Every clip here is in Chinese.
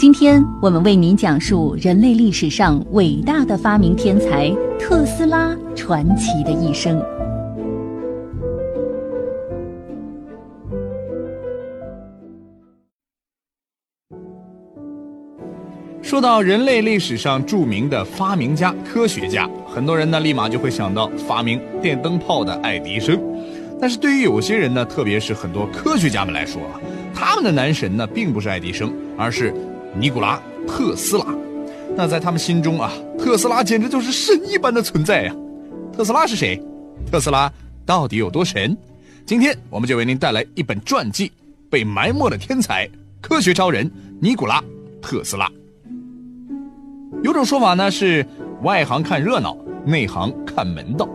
今天我们为您讲述人类历史上伟大的发明天才特斯拉传奇的一生。说到人类历史上著名的发明家、科学家，很多人呢立马就会想到发明电灯泡的爱迪生。但是对于有些人呢，特别是很多科学家们来说啊，他们的男神呢并不是爱迪生，而是。尼古拉·特斯拉，那在他们心中啊，特斯拉简直就是神一般的存在呀。特斯拉是谁？特斯拉到底有多神？今天我们就为您带来一本传记《被埋没的天才——科学超人尼古拉·特斯拉》。有种说法呢是，外行看热闹，内行看门道。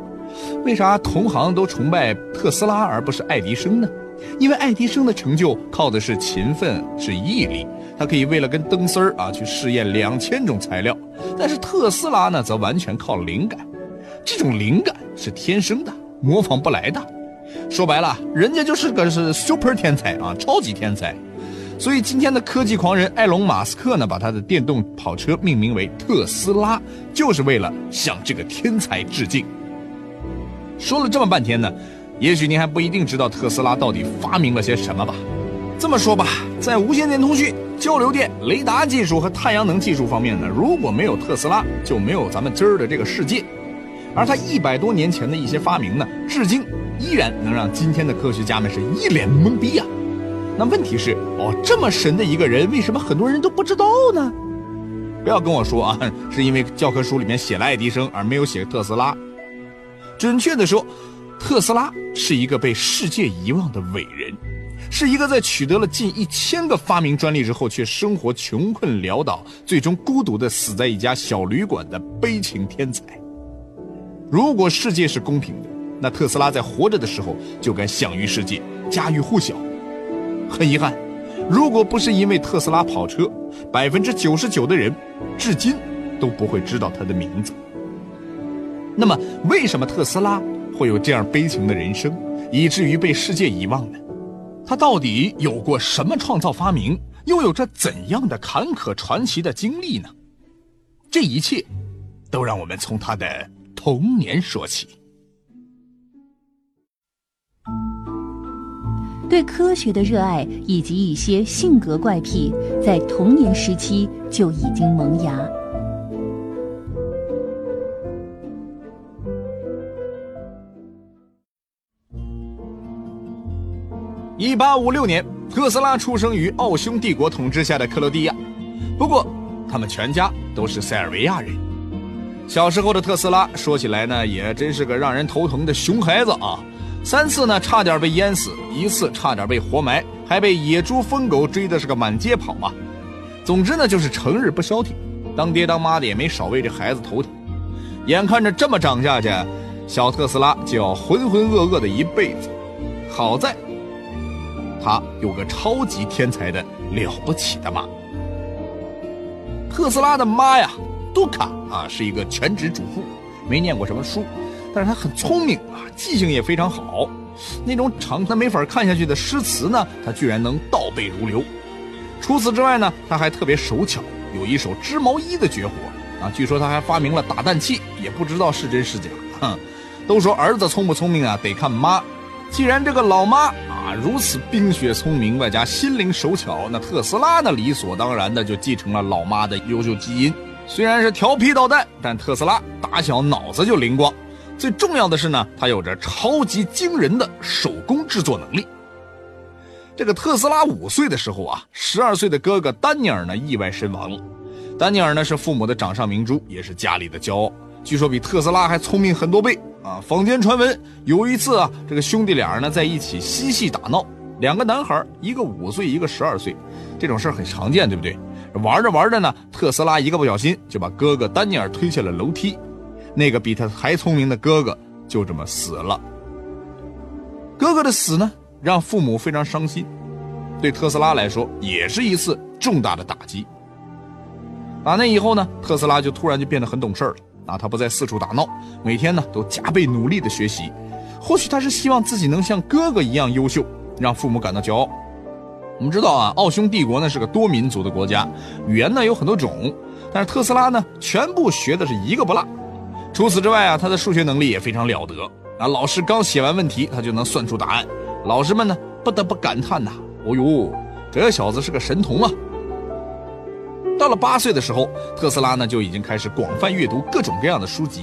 为啥同行都崇拜特斯拉而不是爱迪生呢？因为爱迪生的成就靠的是勤奋，是毅力。他可以为了跟灯丝儿啊去试验两千种材料，但是特斯拉呢，则完全靠灵感。这种灵感是天生的，模仿不来的。说白了，人家就是个是 super 天才啊，超级天才。所以今天的科技狂人埃隆·马斯克呢，把他的电动跑车命名为特斯拉，就是为了向这个天才致敬。说了这么半天呢。也许您还不一定知道特斯拉到底发明了些什么吧？这么说吧，在无线电通讯、交流电、雷达技术和太阳能技术方面呢，如果没有特斯拉，就没有咱们今儿的这个世界。而他一百多年前的一些发明呢，至今依然能让今天的科学家们是一脸懵逼呀。那问题是，哦，这么神的一个人，为什么很多人都不知道呢？不要跟我说啊，是因为教科书里面写了爱迪生，而没有写特斯拉。准确的说。特斯拉是一个被世界遗忘的伟人，是一个在取得了近一千个发明专利之后，却生活穷困潦倒，最终孤独的死在一家小旅馆的悲情天才。如果世界是公平的，那特斯拉在活着的时候就该享誉世界，家喻户晓。很遗憾，如果不是因为特斯拉跑车，百分之九十九的人至今都不会知道他的名字。那么，为什么特斯拉？会有这样悲情的人生，以至于被世界遗忘呢？他到底有过什么创造发明，又有着怎样的坎坷传奇的经历呢？这一切，都让我们从他的童年说起。对科学的热爱以及一些性格怪癖，在童年时期就已经萌芽。一八五六年，特斯拉出生于奥匈帝国统治下的克罗地亚，不过他们全家都是塞尔维亚人。小时候的特斯拉说起来呢，也真是个让人头疼的熊孩子啊！三次呢差点被淹死，一次差点被活埋，还被野猪疯狗追的是个满街跑啊！总之呢，就是成日不消停，当爹当妈的也没少为这孩子头疼。眼看着这么长下去，小特斯拉就要浑浑噩噩的一辈子。好在。他有个超级天才的了不起的妈，特斯拉的妈呀，杜卡啊，是一个全职主妇，没念过什么书，但是她很聪明啊，记性也非常好，那种长他没法看下去的诗词呢，她居然能倒背如流。除此之外呢，她还特别手巧，有一手织毛衣的绝活啊。据说她还发明了打蛋器，也不知道是真是假。哼，都说儿子聪不聪明啊，得看妈。既然这个老妈。啊，如此冰雪聪明，外加心灵手巧，那特斯拉呢？理所当然的就继承了老妈的优秀基因。虽然是调皮捣蛋，但特斯拉打小脑子就灵光。最重要的是呢，他有着超级惊人的手工制作能力。这个特斯拉五岁的时候啊，十二岁的哥哥丹尼尔呢意外身亡了。丹尼尔呢是父母的掌上明珠，也是家里的骄傲。据说比特斯拉还聪明很多倍。啊，坊间传闻有一次啊，这个兄弟俩呢在一起嬉戏打闹，两个男孩，一个五岁，一个十二岁，这种事很常见，对不对？玩着玩着呢，特斯拉一个不小心就把哥哥丹尼尔推下了楼梯，那个比他还聪明的哥哥就这么死了。哥哥的死呢，让父母非常伤心，对特斯拉来说也是一次重大的打击。打那以后呢，特斯拉就突然就变得很懂事了。啊，他不再四处打闹，每天呢都加倍努力的学习。或许他是希望自己能像哥哥一样优秀，让父母感到骄傲。我们知道啊，奥匈帝国呢是个多民族的国家，语言呢有很多种，但是特斯拉呢全部学的是一个不落。除此之外啊，他的数学能力也非常了得啊，老师刚写完问题，他就能算出答案。老师们呢不得不感叹呐：“哦呦，这小子是个神童啊！”到了八岁的时候，特斯拉呢就已经开始广泛阅读各种各样的书籍，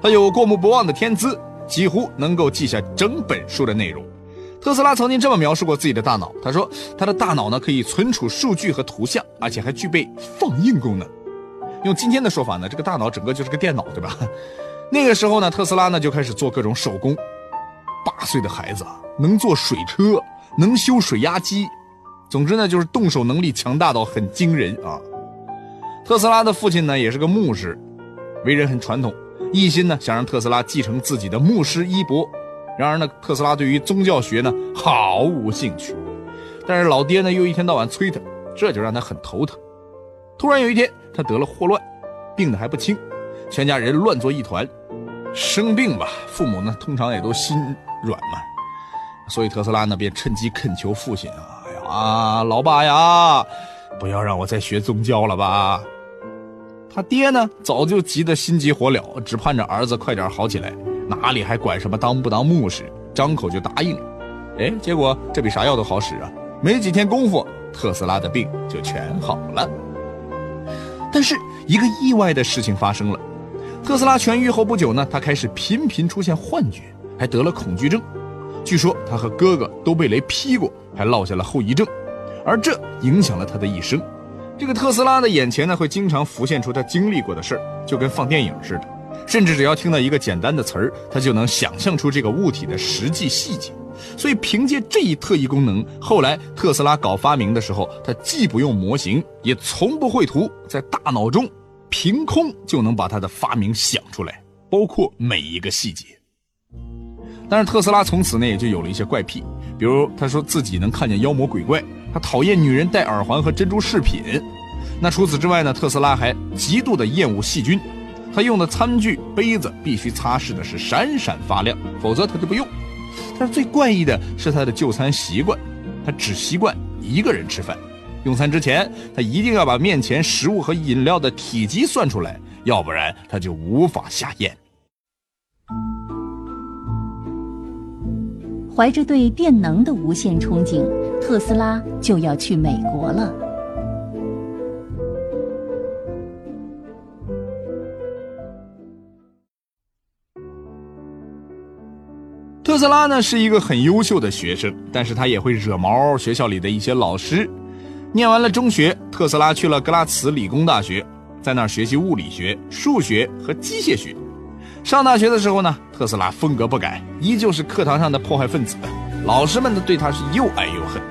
他有过目不忘的天资，几乎能够记下整本书的内容。特斯拉曾经这么描述过自己的大脑：“他说，他的大脑呢可以存储数据和图像，而且还具备放映功能。用今天的说法呢，这个大脑整个就是个电脑，对吧？那个时候呢，特斯拉呢就开始做各种手工。八岁的孩子啊能做水车，能修水压机，总之呢就是动手能力强大到很惊人啊。特斯拉的父亲呢也是个牧师，为人很传统，一心呢想让特斯拉继承自己的牧师衣钵。”然而呢，特斯拉对于宗教学呢毫无兴趣，但是老爹呢又一天到晚催他，这就让他很头疼。突然有一天，他得了霍乱，病得还不轻，全家人乱作一团。生病吧，父母呢通常也都心软嘛，所以特斯拉呢便趁机恳求父亲：“啊啊，老爸呀，不要让我再学宗教了吧。”他爹呢早就急得心急火燎，只盼着儿子快点好起来。哪里还管什么当不当牧师？张口就答应。哎，结果这比啥药都好使啊！没几天功夫，特斯拉的病就全好了。但是一个意外的事情发生了：特斯拉痊愈后不久呢，他开始频频出现幻觉，还得了恐惧症。据说他和哥哥都被雷劈过，还落下了后遗症，而这影响了他的一生。这个特斯拉的眼前呢，会经常浮现出他经历过的事儿，就跟放电影似的。甚至只要听到一个简单的词儿，他就能想象出这个物体的实际细节。所以凭借这一特异功能，后来特斯拉搞发明的时候，他既不用模型，也从不绘图，在大脑中凭空就能把他的发明想出来，包括每一个细节。但是特斯拉从此呢也就有了一些怪癖，比如他说自己能看见妖魔鬼怪，他讨厌女人戴耳环和珍珠饰品。那除此之外呢，特斯拉还极度的厌恶细菌。他用的餐具、杯子必须擦拭的是闪闪发亮，否则他就不用。但是最怪异的是他的就餐习惯，他只习惯一个人吃饭。用餐之前，他一定要把面前食物和饮料的体积算出来，要不然他就无法下咽。怀着对电能的无限憧憬，特斯拉就要去美国了。特斯拉呢是一个很优秀的学生，但是他也会惹毛学校里的一些老师。念完了中学，特斯拉去了格拉茨理工大学，在那儿学习物理学、数学和机械学。上大学的时候呢，特斯拉风格不改，依旧是课堂上的破坏分子，老师们呢对他是又爱又恨。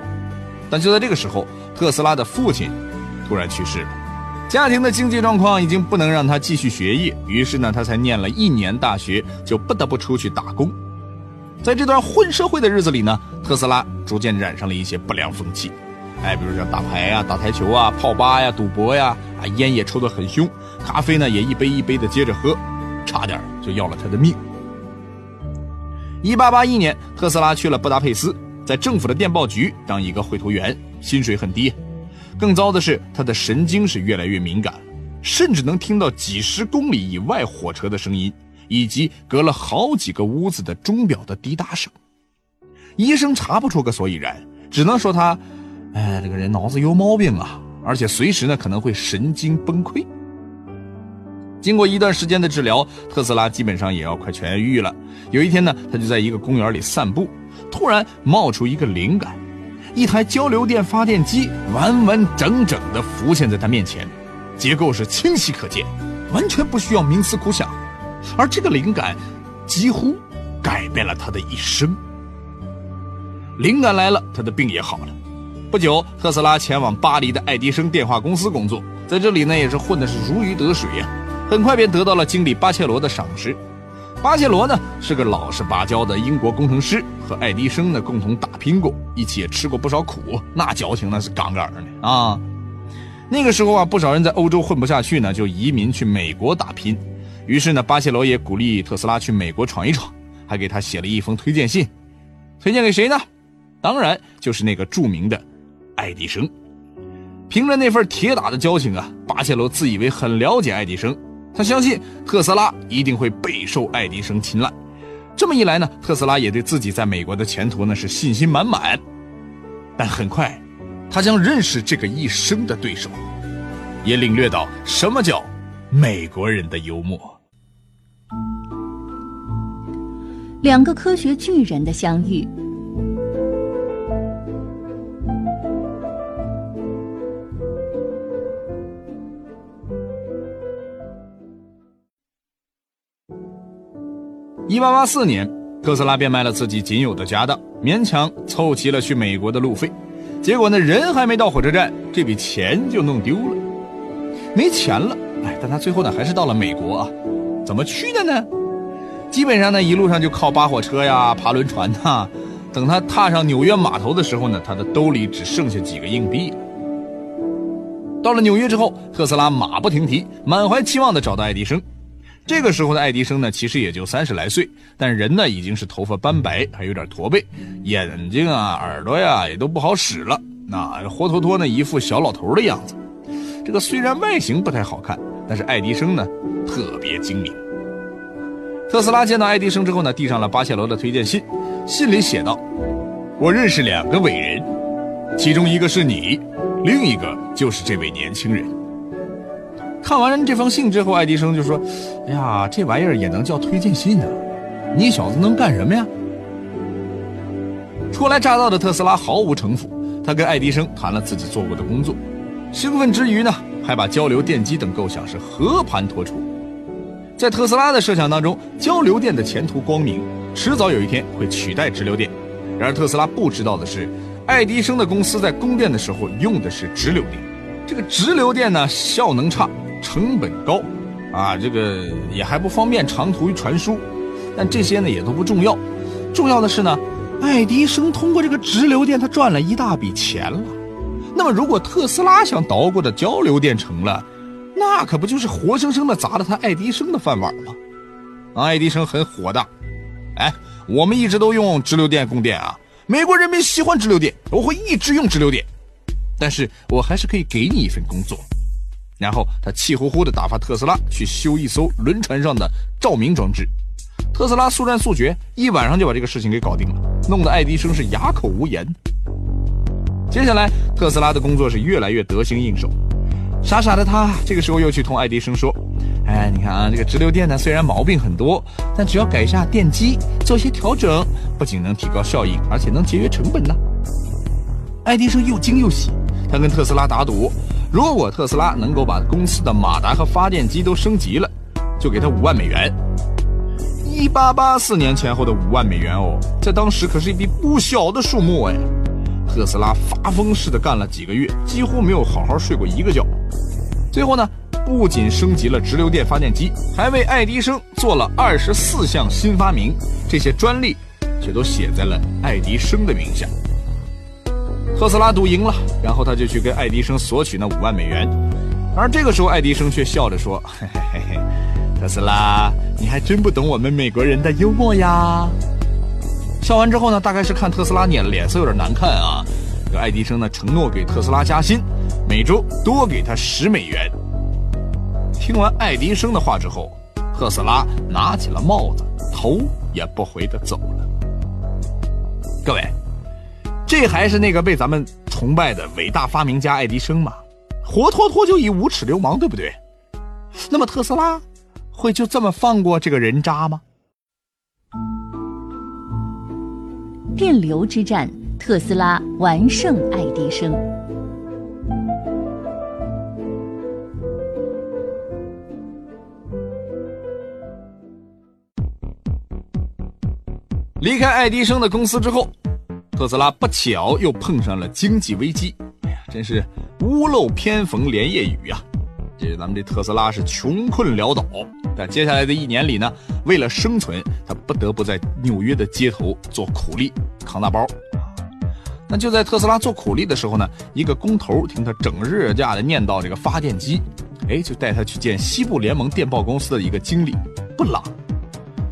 但就在这个时候，特斯拉的父亲突然去世了，家庭的经济状况已经不能让他继续学业，于是呢，他才念了一年大学，就不得不出去打工。在这段混社会的日子里呢，特斯拉逐渐染上了一些不良风气，哎，比如像打牌啊、打台球啊、泡吧呀、赌博呀，啊，烟也抽得很凶，咖啡呢也一杯一杯的接着喝，差点就要了他的命。一八八一年，特斯拉去了布达佩斯，在政府的电报局当一个绘图员，薪水很低。更糟的是，他的神经是越来越敏感，甚至能听到几十公里以外火车的声音。以及隔了好几个屋子的钟表的滴答声，医生查不出个所以然，只能说他，哎，这个人脑子有毛病啊，而且随时呢可能会神经崩溃。经过一段时间的治疗，特斯拉基本上也要快痊愈了。有一天呢，他就在一个公园里散步，突然冒出一个灵感，一台交流电发电机完完整整的浮现在他面前，结构是清晰可见，完全不需要冥思苦想。而这个灵感，几乎改变了他的一生。灵感来了，他的病也好了。不久，特斯拉前往巴黎的爱迪生电话公司工作，在这里呢，也是混的是如鱼得水呀。很快便得到了经理巴切罗的赏识。巴切罗呢，是个老实巴交的英国工程师，和爱迪生呢共同打拼过，一起也吃过不少苦，那交情那是杠杠的啊。那个时候啊，不少人在欧洲混不下去呢，就移民去美国打拼。于是呢，巴切罗也鼓励特斯拉去美国闯一闯，还给他写了一封推荐信，推荐给谁呢？当然就是那个著名的爱迪生。凭着那份铁打的交情啊，巴切罗自以为很了解爱迪生，他相信特斯拉一定会备受爱迪生青睐。这么一来呢，特斯拉也对自己在美国的前途呢是信心满满。但很快，他将认识这个一生的对手，也领略到什么叫美国人的幽默。两个科学巨人的相遇。一八八四年，特斯拉变卖了自己仅有的家当，勉强凑齐了去美国的路费。结果呢，人还没到火车站，这笔钱就弄丢了，没钱了。哎，但他最后呢，还是到了美国啊。怎么去的呢？基本上呢，一路上就靠扒火车呀、爬轮船呐。等他踏上纽约码头的时候呢，他的兜里只剩下几个硬币了。到了纽约之后，特斯拉马不停蹄，满怀期望地找到爱迪生。这个时候的爱迪生呢，其实也就三十来岁，但人呢已经是头发斑白，还有点驼背，眼睛啊、耳朵呀也都不好使了，那活脱脱呢一副小老头的样子。这个虽然外形不太好看，但是爱迪生呢特别精明。特斯拉见到爱迪生之后呢，递上了巴切罗的推荐信，信里写道：“我认识两个伟人，其中一个是你，另一个就是这位年轻人。”看完这封信之后，爱迪生就说：“哎呀，这玩意儿也能叫推荐信呢？你小子能干什么呀？”初来乍到的特斯拉毫无城府，他跟爱迪生谈了自己做过的工作，兴奋之余呢，还把交流电机等构想是和盘托出。在特斯拉的设想当中，交流电的前途光明，迟早有一天会取代直流电。然而特斯拉不知道的是，爱迪生的公司在供电的时候用的是直流电，这个直流电呢效能差。成本高，啊，这个也还不方便长途传输，但这些呢也都不重要，重要的是呢，爱迪生通过这个直流电他赚了一大笔钱了。那么如果特斯拉想捣鼓的交流电成了，那可不就是活生生的砸了他爱迪生的饭碗吗？爱迪生很火大，哎，我们一直都用直流电供电啊，美国人民喜欢直流电，我会一直用直流电，但是我还是可以给你一份工作。然后他气呼呼地打发特斯拉去修一艘轮船上的照明装置。特斯拉速战速决，一晚上就把这个事情给搞定了，弄得爱迪生是哑口无言。接下来，特斯拉的工作是越来越得心应手。傻傻的他这个时候又去同爱迪生说：“哎，你看啊，这个直流电呢，虽然毛病很多，但只要改一下电机，做些调整，不仅能提高效益，而且能节约成本呢。”爱迪生又惊又喜，他跟特斯拉打赌。如果特斯拉能够把公司的马达和发电机都升级了，就给他五万美元。一八八四年前后的五万美元哦，在当时可是一笔不小的数目哎。特斯拉发疯似的干了几个月，几乎没有好好睡过一个觉。最后呢，不仅升级了直流电发电机，还为爱迪生做了二十四项新发明，这些专利却都写在了爱迪生的名下。特斯拉赌赢了，然后他就去跟爱迪生索取那五万美元，而这个时候爱迪生却笑着说：“嘿嘿嘿嘿，特斯拉，你还真不懂我们美国人的幽默呀。”笑完之后呢，大概是看特斯拉脸脸色有点难看啊，这爱迪生呢承诺给特斯拉加薪，每周多给他十美元。听完爱迪生的话之后，特斯拉拿起了帽子，头也不回的走了。各位。这还是那个被咱们崇拜的伟大发明家爱迪生吗？活脱脱就一无耻流氓，对不对？那么特斯拉会就这么放过这个人渣吗？电流之战，特斯拉完胜爱迪生。离开爱迪生的公司之后。特斯拉不巧又碰上了经济危机，哎呀，真是屋漏偏逢连夜雨呀！这咱们这特斯拉是穷困潦倒，在接下来的一年里呢，为了生存，他不得不在纽约的街头做苦力，扛大包。那就在特斯拉做苦力的时候呢，一个工头听他整日架的念叨这个发电机，哎，就带他去见西部联盟电报公司的一个经理布朗。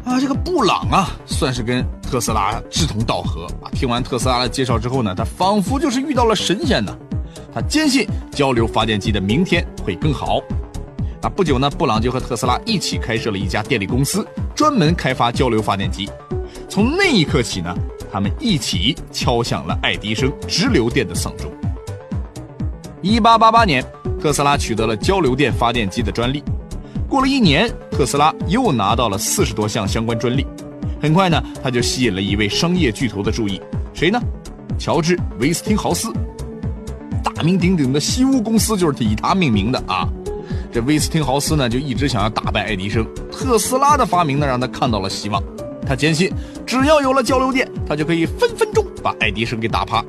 啊，这个布朗啊，算是跟特斯拉志同道合啊。听完特斯拉的介绍之后呢，他仿佛就是遇到了神仙呢。他坚信交流发电机的明天会更好。啊，不久呢，布朗就和特斯拉一起开设了一家电力公司，专门开发交流发电机。从那一刻起呢，他们一起敲响了爱迪生直流电的丧钟。一八八八年，特斯拉取得了交流电发电机的专利。过了一年，特斯拉又拿到了四十多项相关专利。很快呢，他就吸引了一位商业巨头的注意，谁呢？乔治·威斯汀豪斯，大名鼎鼎的西屋公司就是以他命名的啊。这威斯汀豪斯呢，就一直想要打败爱迪生。特斯拉的发明呢，让他看到了希望。他坚信，只要有了交流电，他就可以分分钟把爱迪生给打趴。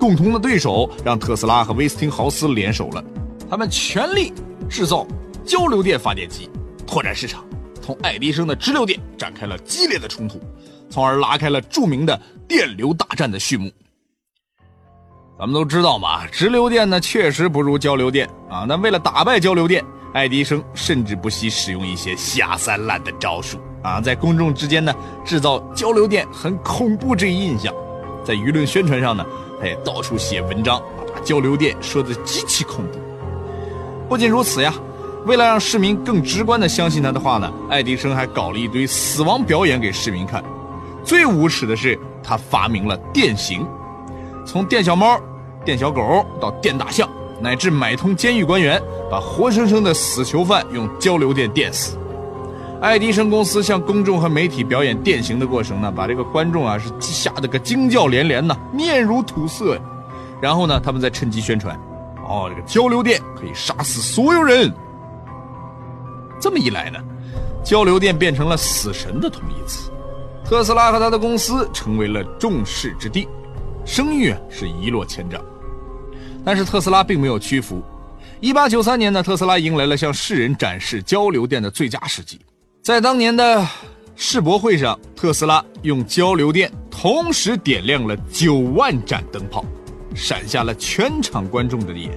共同的对手让特斯拉和威斯汀豪斯联手了，他们全力制造交流电发电机，拓展市场，同爱迪生的直流电展开了激烈的冲突，从而拉开了著名的电流大战的序幕。咱们都知道嘛，直流电呢确实不如交流电啊。那为了打败交流电，爱迪生甚至不惜使用一些下三滥的招数啊，在公众之间呢制造交流电很恐怖这一印象，在舆论宣传上呢，他也到处写文章，把交流电说的极其恐怖。不仅如此呀，为了让市民更直观的相信他的话呢，爱迪生还搞了一堆死亡表演给市民看。最无耻的是，他发明了电刑。从电小猫、电小狗到电大象，乃至买通监狱官员，把活生生的死囚犯用交流电电死。爱迪生公司向公众和媒体表演电刑的过程呢，把这个观众啊是吓得个惊叫连连呐，面如土色呀。然后呢，他们再趁机宣传，哦，这个交流电可以杀死所有人。这么一来呢，交流电变成了死神的同义词，特斯拉和他的公司成为了众矢之的。声誉是一落千丈，但是特斯拉并没有屈服。一八九三年呢，特斯拉迎来了向世人展示交流电的最佳时机。在当年的世博会上，特斯拉用交流电同时点亮了九万盏灯泡，闪瞎了全场观众的眼。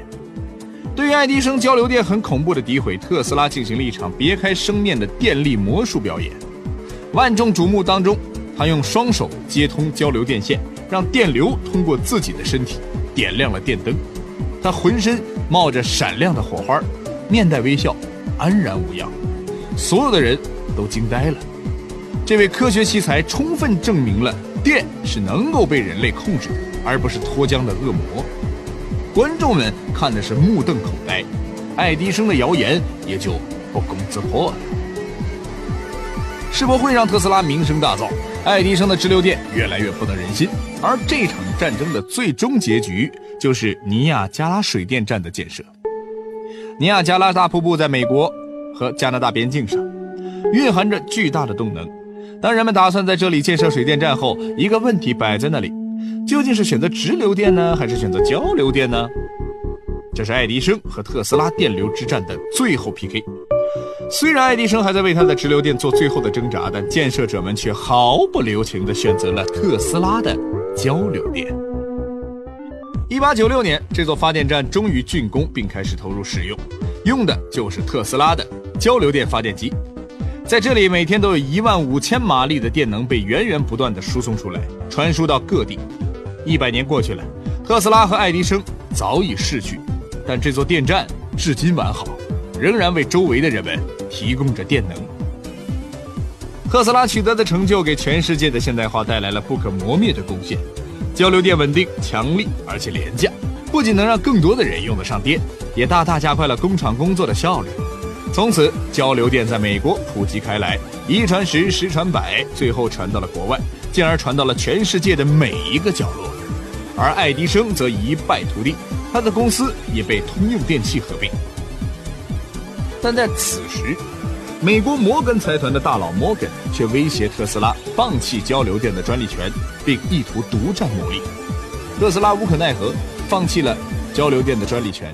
对于爱迪生交流电很恐怖的诋毁，特斯拉进行了一场别开生面的电力魔术表演。万众瞩目当中，他用双手接通交流电线。让电流通过自己的身体点亮了电灯，他浑身冒着闪亮的火花，面带微笑，安然无恙，所有的人都惊呆了。这位科学奇才充分证明了电是能够被人类控制的，而不是脱缰的恶魔。观众们看的是目瞪口呆，爱迪生的谣言也就不攻自破了。世博会让特斯拉名声大噪，爱迪生的直流电越来越不得人心。而这场战争的最终结局就是尼亚加拉水电站的建设。尼亚加拉大瀑布在美国和加拿大边境上，蕴含着巨大的动能。当人们打算在这里建设水电站后，一个问题摆在那里：究竟是选择直流电呢，还是选择交流电呢？这是爱迪生和特斯拉电流之战的最后 PK。虽然爱迪生还在为他的直流电做最后的挣扎，但建设者们却毫不留情地选择了特斯拉的。交流电。一八九六年，这座发电站终于竣工并开始投入使用，用的就是特斯拉的交流电发电机。在这里，每天都有一万五千马力的电能被源源不断的输送出来，传输到各地。一百年过去了，特斯拉和爱迪生早已逝去，但这座电站至今完好，仍然为周围的人们提供着电能。特斯拉取得的成就给全世界的现代化带来了不可磨灭的贡献。交流电稳定、强力而且廉价，不仅能让更多的人用得上电，也大大加快了工厂工作的效率。从此，交流电在美国普及开来，一传十，十传百，最后传到了国外，进而传到了全世界的每一个角落。而爱迪生则一败涂地，他的公司也被通用电气合并。但在此时，美国摩根财团的大佬摩根却威胁特斯拉放弃交流电的专利权，并意图独占牟利。特斯拉无可奈何，放弃了交流电的专利权，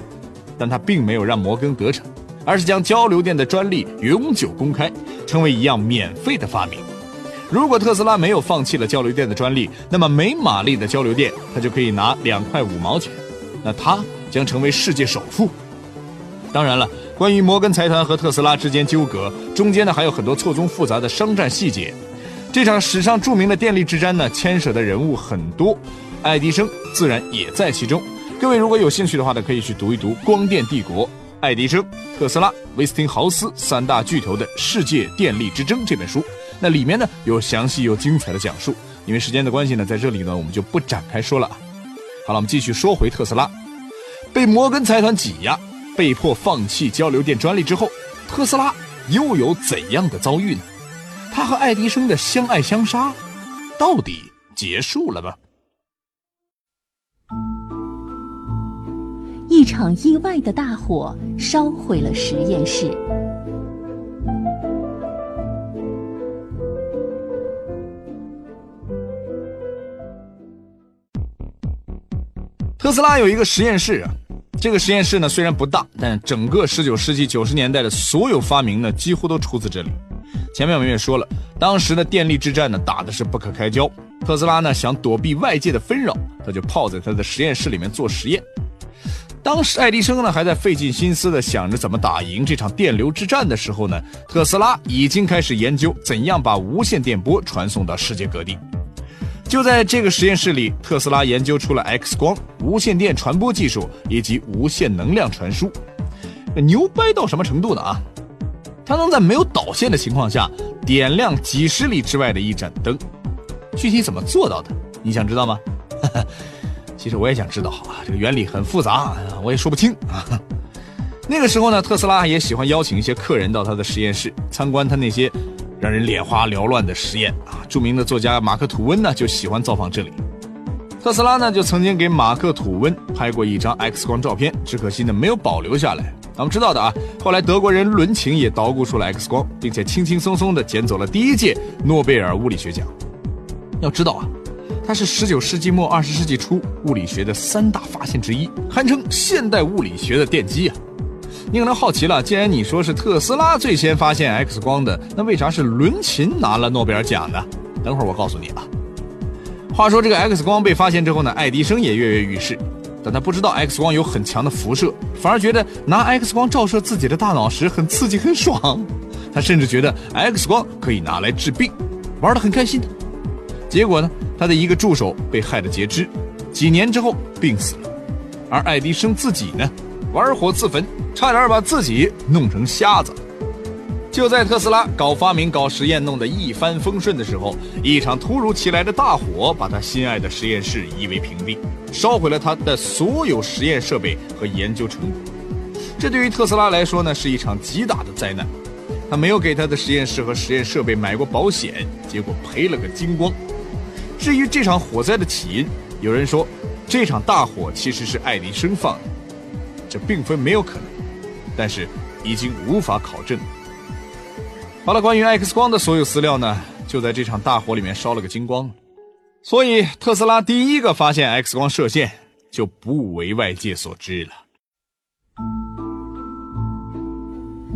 但他并没有让摩根得逞，而是将交流电的专利永久公开，成为一样免费的发明。如果特斯拉没有放弃了交流电的专利，那么每马力的交流电他就可以拿两块五毛钱，那他将成为世界首富。当然了，关于摩根财团和特斯拉之间纠葛，中间呢还有很多错综复杂的商战细节。这场史上著名的电力之战呢，牵涉的人物很多，爱迪生自然也在其中。各位如果有兴趣的话呢，可以去读一读《光电帝国：爱迪生、特斯拉、威斯汀豪斯三大巨头的世界电力之争》这本书。那里面呢有详细又精彩的讲述。因为时间的关系呢，在这里呢我们就不展开说了。好了，我们继续说回特斯拉，被摩根财团挤压，被迫放弃交流电专利之后，特斯拉又有怎样的遭遇呢？他和爱迪生的相爱相杀，到底结束了吗？一场意外的大火烧毁了实验室。特斯拉有一个实验室，这个实验室呢虽然不大，但整个十九世纪九十年代的所有发明呢几乎都出自这里。前面我们也说了，当时的电力之战呢打的是不可开交。特斯拉呢想躲避外界的纷扰，他就泡在他的实验室里面做实验。当时爱迪生呢还在费尽心思的想着怎么打赢这场电流之战的时候呢，特斯拉已经开始研究怎样把无线电波传送到世界各地。就在这个实验室里，特斯拉研究出了 X 光、无线电传播技术以及无线能量传输。牛掰到什么程度呢？啊，它能在没有导线的情况下点亮几十里之外的一盏灯。具体怎么做到的？你想知道吗？其实我也想知道啊，这个原理很复杂，我也说不清啊。那个时候呢，特斯拉也喜欢邀请一些客人到他的实验室参观他那些。让人眼花缭乱的实验啊！著名的作家马克·吐温呢就喜欢造访这里。特斯拉呢就曾经给马克·吐温拍过一张 X 光照片，只可惜呢没有保留下来。咱们知道的啊，后来德国人伦琴也捣鼓出了 X 光，并且轻轻松松的捡走了第一届诺贝尔物理学奖。要知道啊，它是19世纪末20世纪初物理学的三大发现之一，堪称现代物理学的奠基啊！你可能好奇了，既然你说是特斯拉最先发现 X 光的，那为啥是伦琴拿了诺贝尔奖呢？等会儿我告诉你啊。话说这个 X 光被发现之后呢，爱迪生也跃跃欲试，但他不知道 X 光有很强的辐射，反而觉得拿 X 光照射自己的大脑时很刺激很爽。他甚至觉得 X 光可以拿来治病，玩得很开心。结果呢，他的一个助手被害得截肢，几年之后病死了，而爱迪生自己呢？玩火自焚，差点把自己弄成瞎子。就在特斯拉搞发明、搞实验弄得一帆风顺的时候，一场突如其来的大火把他心爱的实验室夷为平地，烧毁了他的所有实验设备和研究成果。这对于特斯拉来说呢，是一场极大的灾难。他没有给他的实验室和实验设备买过保险，结果赔了个精光。至于这场火灾的起因，有人说，这场大火其实是爱迪生放的。这并非没有可能，但是已经无法考证。好了，关于 X 光的所有资料呢，就在这场大火里面烧了个精光。所以特斯拉第一个发现 X 光射线就不为外界所知了。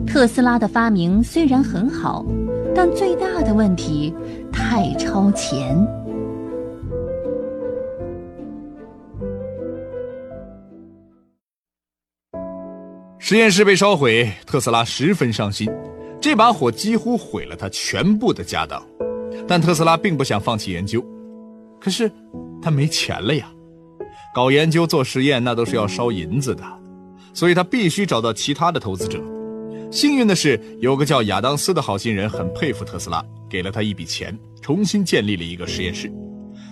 特斯拉的发明虽然很好，但最大的问题太超前。实验室被烧毁，特斯拉十分伤心。这把火几乎毁了他全部的家当，但特斯拉并不想放弃研究。可是他没钱了呀，搞研究做实验那都是要烧银子的，所以他必须找到其他的投资者。幸运的是，有个叫亚当斯的好心人很佩服特斯拉，给了他一笔钱，重新建立了一个实验室。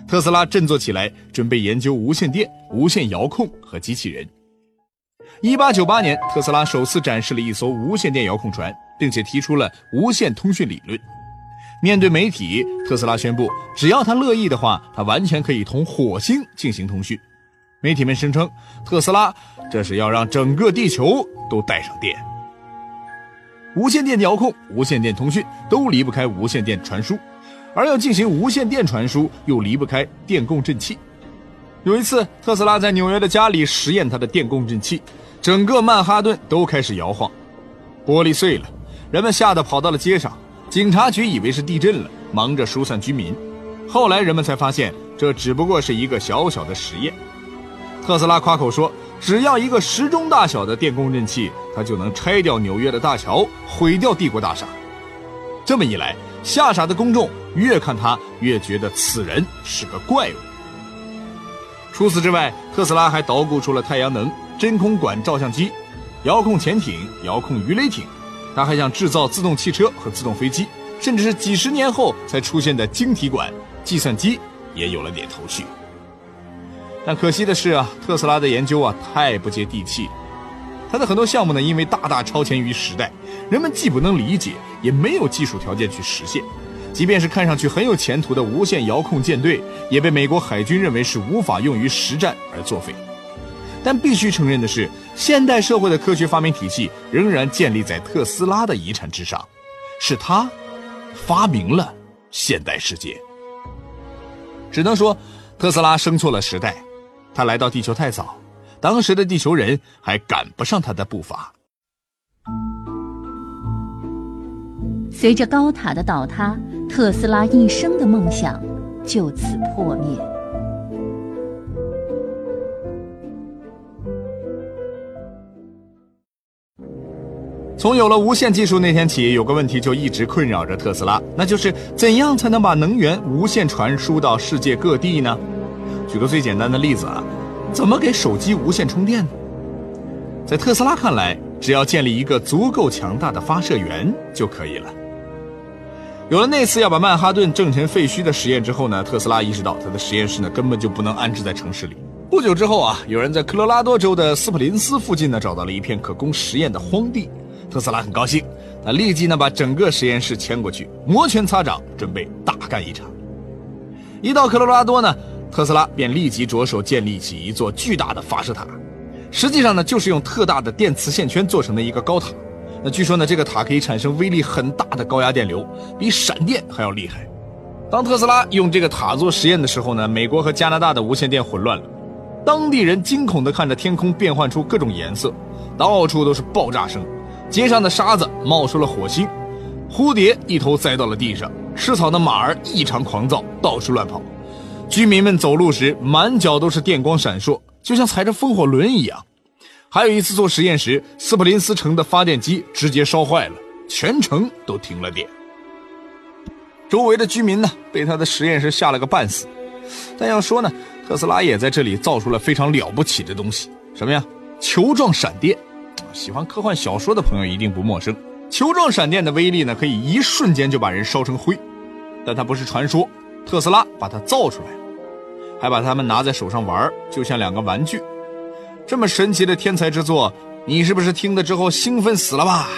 特斯拉振作起来，准备研究无线电、无线遥控和机器人。一八九八年，特斯拉首次展示了一艘无线电遥控船，并且提出了无线通讯理论。面对媒体，特斯拉宣布，只要他乐意的话，他完全可以同火星进行通讯。媒体们声称，特斯拉这是要让整个地球都带上电。无线电遥控、无线电通讯都离不开无线电传输，而要进行无线电传输，又离不开电共振器。有一次，特斯拉在纽约的家里实验他的电共振器。整个曼哈顿都开始摇晃，玻璃碎了，人们吓得跑到了街上。警察局以为是地震了，忙着疏散居民。后来人们才发现，这只不过是一个小小的实验。特斯拉夸口说，只要一个时钟大小的电工刃器，他就能拆掉纽约的大桥，毁掉帝国大厦。这么一来，吓傻的公众越看他越觉得此人是个怪物。除此之外，特斯拉还捣鼓出了太阳能、真空管照相机、遥控潜艇、遥控鱼雷艇。他还想制造自动汽车和自动飞机，甚至是几十年后才出现的晶体管计算机也有了点头绪。但可惜的是啊，特斯拉的研究啊太不接地气，他的很多项目呢因为大大超前于时代，人们既不能理解，也没有技术条件去实现。即便是看上去很有前途的无线遥控舰队，也被美国海军认为是无法用于实战而作废。但必须承认的是，现代社会的科学发明体系仍然建立在特斯拉的遗产之上，是他发明了现代世界。只能说，特斯拉生错了时代，他来到地球太早，当时的地球人还赶不上他的步伐。随着高塔的倒塌，特斯拉一生的梦想就此破灭。从有了无线技术那天起，有个问题就一直困扰着特斯拉，那就是怎样才能把能源无线传输到世界各地呢？举个最简单的例子啊，怎么给手机无线充电呢？在特斯拉看来，只要建立一个足够强大的发射源就可以了。有了那次要把曼哈顿震成废墟的实验之后呢，特斯拉意识到他的实验室呢根本就不能安置在城市里。不久之后啊，有人在科罗拉多州的斯普林斯附近呢找到了一片可供实验的荒地。特斯拉很高兴，他立即呢把整个实验室迁过去，摩拳擦掌，准备大干一场。一到科罗拉多呢，特斯拉便立即着手建立起一座巨大的发射塔，实际上呢就是用特大的电磁线圈做成的一个高塔。据说呢这个塔可以产生威力很大的高压电流，比闪电还要厉害。当特斯拉用这个塔做实验的时候呢，美国和加拿大的无线电混乱了，当地人惊恐地看着天空变换出各种颜色，到处都是爆炸声。街上的沙子冒出了火星，蝴蝶一头栽到了地上，吃草的马儿异常狂躁，到处乱跑。居民们走路时满脚都是电光闪烁，就像踩着风火轮一样。还有一次做实验时，斯普林斯城的发电机直接烧坏了，全城都停了电。周围的居民呢，被他的实验室吓了个半死。但要说呢，特斯拉也在这里造出了非常了不起的东西，什么呀？球状闪电。喜欢科幻小说的朋友一定不陌生，球状闪电的威力呢，可以一瞬间就把人烧成灰。但它不是传说，特斯拉把它造出来了，还把它们拿在手上玩，就像两个玩具。这么神奇的天才之作，你是不是听了之后兴奋死了吧？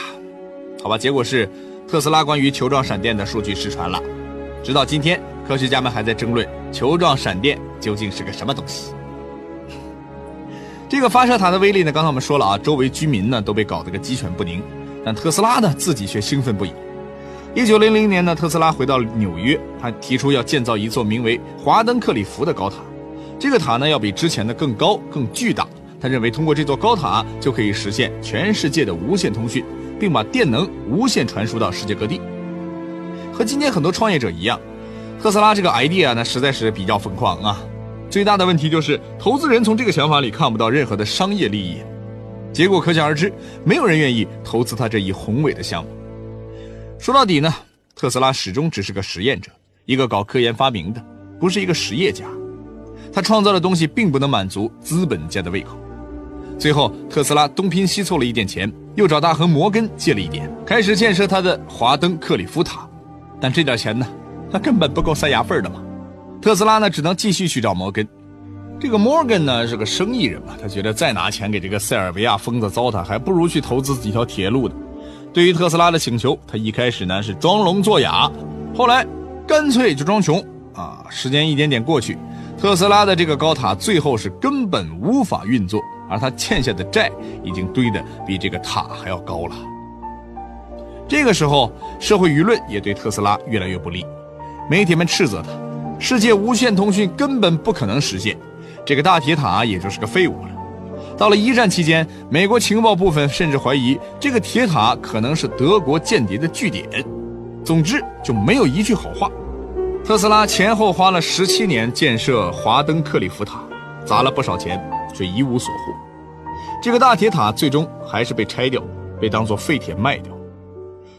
好吧，结果是特斯拉关于球状闪电的数据失传了，直到今天，科学家们还在争论球状闪电究竟是个什么东西。这个发射塔的威力呢？刚才我们说了啊，周围居民呢都被搞得个鸡犬不宁，但特斯拉呢自己却兴奋不已。一九零零年呢，特斯拉回到纽约，他提出要建造一座名为华登克里夫的高塔。这个塔呢要比之前的更高、更巨大。他认为通过这座高塔就可以实现全世界的无线通讯，并把电能无限传输到世界各地。和今天很多创业者一样，特斯拉这个 idea 呢实在是比较疯狂啊。最大的问题就是，投资人从这个想法里看不到任何的商业利益，结果可想而知，没有人愿意投资他这一宏伟的项目。说到底呢，特斯拉始终只是个实验者，一个搞科研发明的，不是一个实业家。他创造的东西并不能满足资本家的胃口。最后，特斯拉东拼西凑了一点钱，又找大亨摩根借了一点，开始建设他的华登克里夫塔。但这点钱呢，他根本不够塞牙缝的嘛。特斯拉呢，只能继续去找摩根。这个摩根呢是个生意人嘛，他觉得再拿钱给这个塞尔维亚疯子糟蹋，还不如去投资几条铁路呢。对于特斯拉的请求，他一开始呢是装聋作哑，后来干脆就装穷啊。时间一点点过去，特斯拉的这个高塔最后是根本无法运作，而他欠下的债已经堆得比这个塔还要高了。这个时候，社会舆论也对特斯拉越来越不利，媒体们斥责他。世界无线通讯根本不可能实现，这个大铁塔也就是个废物了。到了一战期间，美国情报部分甚至怀疑这个铁塔可能是德国间谍的据点。总之，就没有一句好话。特斯拉前后花了十七年建设华登克里夫塔，砸了不少钱，却一无所获。这个大铁塔最终还是被拆掉，被当作废铁卖掉。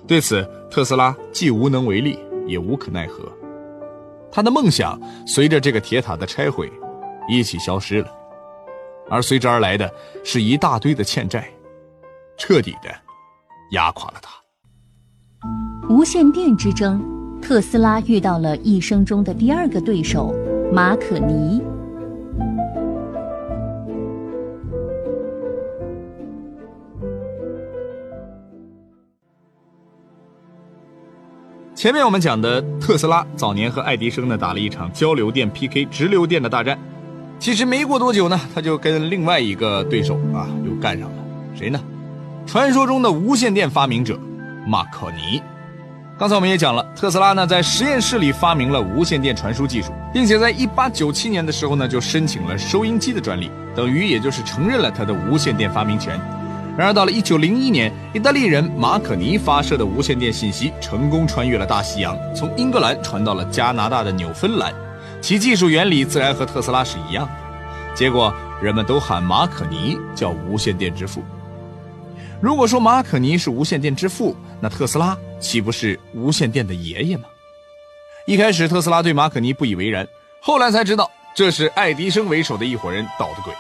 对此，特斯拉既无能为力，也无可奈何。他的梦想随着这个铁塔的拆毁，一起消失了，而随之而来的是一大堆的欠债，彻底的压垮了他。无线电之争，特斯拉遇到了一生中的第二个对手马可尼。前面我们讲的特斯拉早年和爱迪生呢打了一场交流电 PK 直流电的大战，其实没过多久呢，他就跟另外一个对手啊又干上了，谁呢？传说中的无线电发明者马可尼。刚才我们也讲了，特斯拉呢在实验室里发明了无线电传输技术，并且在1897年的时候呢就申请了收音机的专利，等于也就是承认了他的无线电发明权。然而，到了1901年，意大利人马可尼发射的无线电信息成功穿越了大西洋，从英格兰传到了加拿大的纽芬兰，其技术原理自然和特斯拉是一样的。结果，人们都喊马可尼叫无线电之父。如果说马可尼是无线电之父，那特斯拉岂不是无线电的爷爷吗？一开始，特斯拉对马可尼不以为然，后来才知道这是爱迪生为首的一伙人捣的鬼。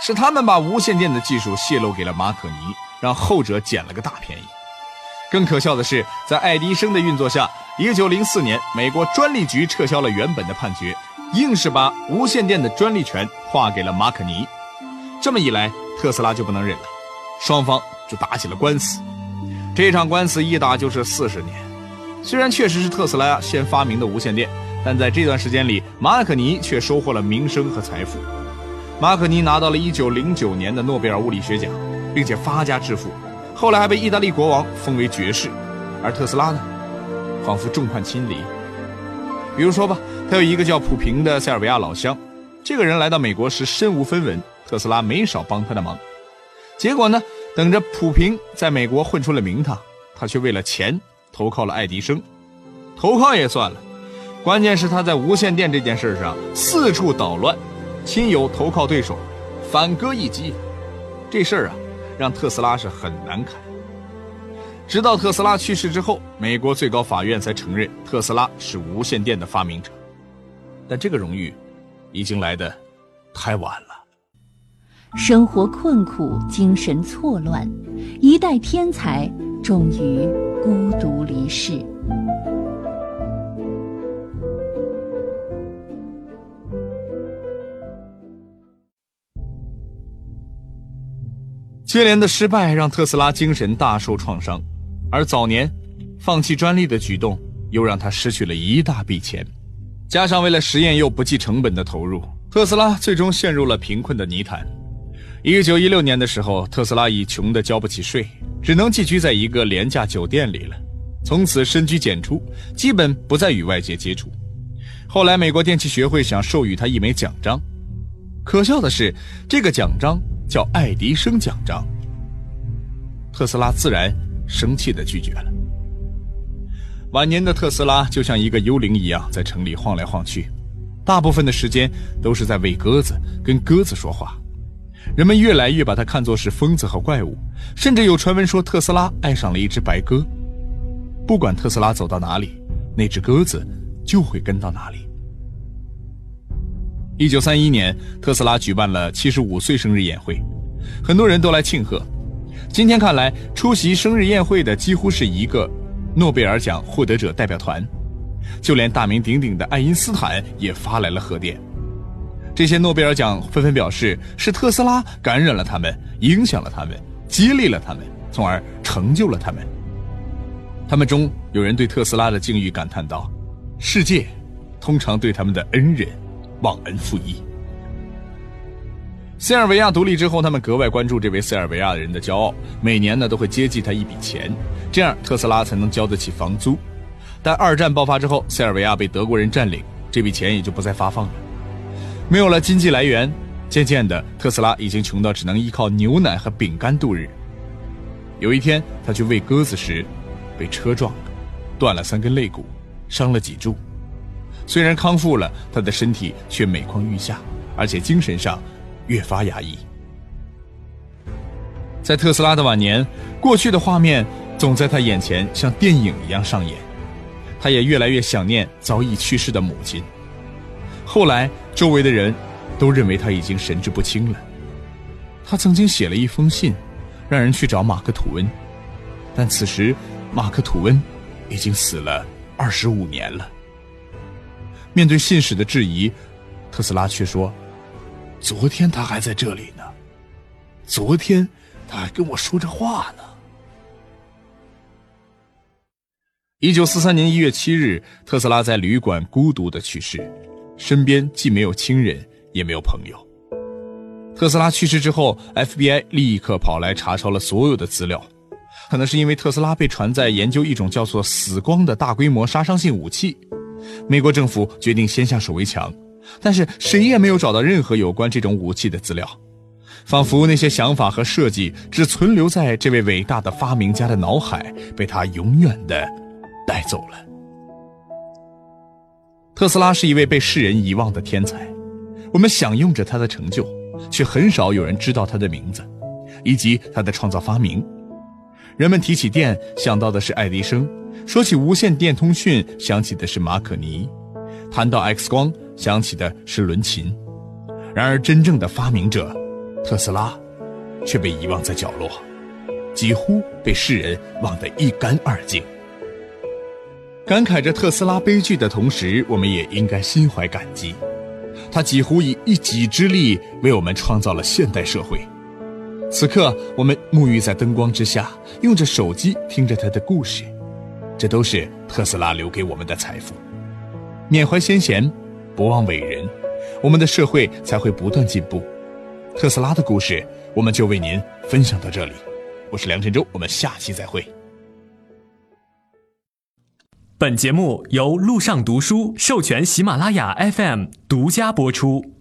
是他们把无线电的技术泄露给了马可尼，让后者捡了个大便宜。更可笑的是，在爱迪生的运作下，1904年，美国专利局撤销了原本的判决，硬是把无线电的专利权划给了马可尼。这么一来，特斯拉就不能忍了，双方就打起了官司。这场官司一打就是四十年。虽然确实是特斯拉先发明的无线电，但在这段时间里，马可尼却收获了名声和财富。马可尼拿到了1909年的诺贝尔物理学奖，并且发家致富，后来还被意大利国王封为爵士。而特斯拉呢，仿佛众叛亲离。比如说吧，他有一个叫普平的塞尔维亚老乡，这个人来到美国时身无分文，特斯拉没少帮他的忙。结果呢，等着普平在美国混出了名堂，他却为了钱投靠了爱迪生。投靠也算了，关键是他在无线电这件事上四处捣乱。亲友投靠对手，反戈一击，这事儿啊，让特斯拉是很难堪。直到特斯拉去世之后，美国最高法院才承认特斯拉是无线电的发明者，但这个荣誉已经来得太晚了。生活困苦，精神错乱，一代天才终于孤独离世。接连的失败让特斯拉精神大受创伤，而早年放弃专利的举动又让他失去了一大笔钱，加上为了实验又不计成本的投入，特斯拉最终陷入了贫困的泥潭。一九一六年的时候，特斯拉已穷得交不起税，只能寄居在一个廉价酒店里了，从此深居简出，基本不再与外界接触。后来，美国电气学会想授予他一枚奖章，可笑的是，这个奖章。叫爱迪生奖章。特斯拉自然生气的拒绝了。晚年的特斯拉就像一个幽灵一样，在城里晃来晃去，大部分的时间都是在喂鸽子，跟鸽子说话。人们越来越把他看作是疯子和怪物，甚至有传闻说特斯拉爱上了一只白鸽。不管特斯拉走到哪里，那只鸽子就会跟到哪里。一九三一年，特斯拉举办了七十五岁生日宴会，很多人都来庆贺。今天看来，出席生日宴会的几乎是一个诺贝尔奖获得者代表团，就连大名鼎鼎的爱因斯坦也发来了贺电。这些诺贝尔奖纷纷表示，是特斯拉感染了他们，影响了他们，激励了他们，从而成就了他们。他们中有人对特斯拉的境遇感叹道：“世界通常对他们的恩人。”忘恩负义。塞尔维亚独立之后，他们格外关注这位塞尔维亚人的骄傲，每年呢都会接济他一笔钱，这样特斯拉才能交得起房租。但二战爆发之后，塞尔维亚被德国人占领，这笔钱也就不再发放了。没有了经济来源，渐渐的，特斯拉已经穷到只能依靠牛奶和饼干度日。有一天，他去喂鸽子时，被车撞了，断了三根肋骨，伤了脊柱。虽然康复了，他的身体却每况愈下，而且精神上越发压抑。在特斯拉的晚年，过去的画面总在他眼前像电影一样上演。他也越来越想念早已去世的母亲。后来，周围的人都认为他已经神志不清了。他曾经写了一封信，让人去找马克·吐温，但此时马克·吐温已经死了二十五年了。面对信使的质疑，特斯拉却说：“昨天他还在这里呢，昨天他还跟我说着话呢。”一九四三年一月七日，特斯拉在旅馆孤独的去世，身边既没有亲人，也没有朋友。特斯拉去世之后，FBI 立刻跑来查抄了所有的资料。可能是因为特斯拉被传在研究一种叫做“死光”的大规模杀伤性武器，美国政府决定先下手为强。但是谁也没有找到任何有关这种武器的资料，仿佛那些想法和设计只存留在这位伟大的发明家的脑海，被他永远的。带走了。特斯拉是一位被世人遗忘的天才，我们享用着他的成就，却很少有人知道他的名字，以及他的创造发明。人们提起电，想到的是爱迪生；说起无线电通讯，想起的是马可尼；谈到 X 光，想起的是伦琴。然而，真正的发明者特斯拉，却被遗忘在角落，几乎被世人忘得一干二净。感慨着特斯拉悲剧的同时，我们也应该心怀感激。他几乎以一己之力为我们创造了现代社会。此刻，我们沐浴在灯光之下，用着手机听着他的故事，这都是特斯拉留给我们的财富。缅怀先贤，不忘伟人，我们的社会才会不断进步。特斯拉的故事，我们就为您分享到这里。我是梁振洲，我们下期再会。本节目由路上读书授权喜马拉雅 FM 独家播出。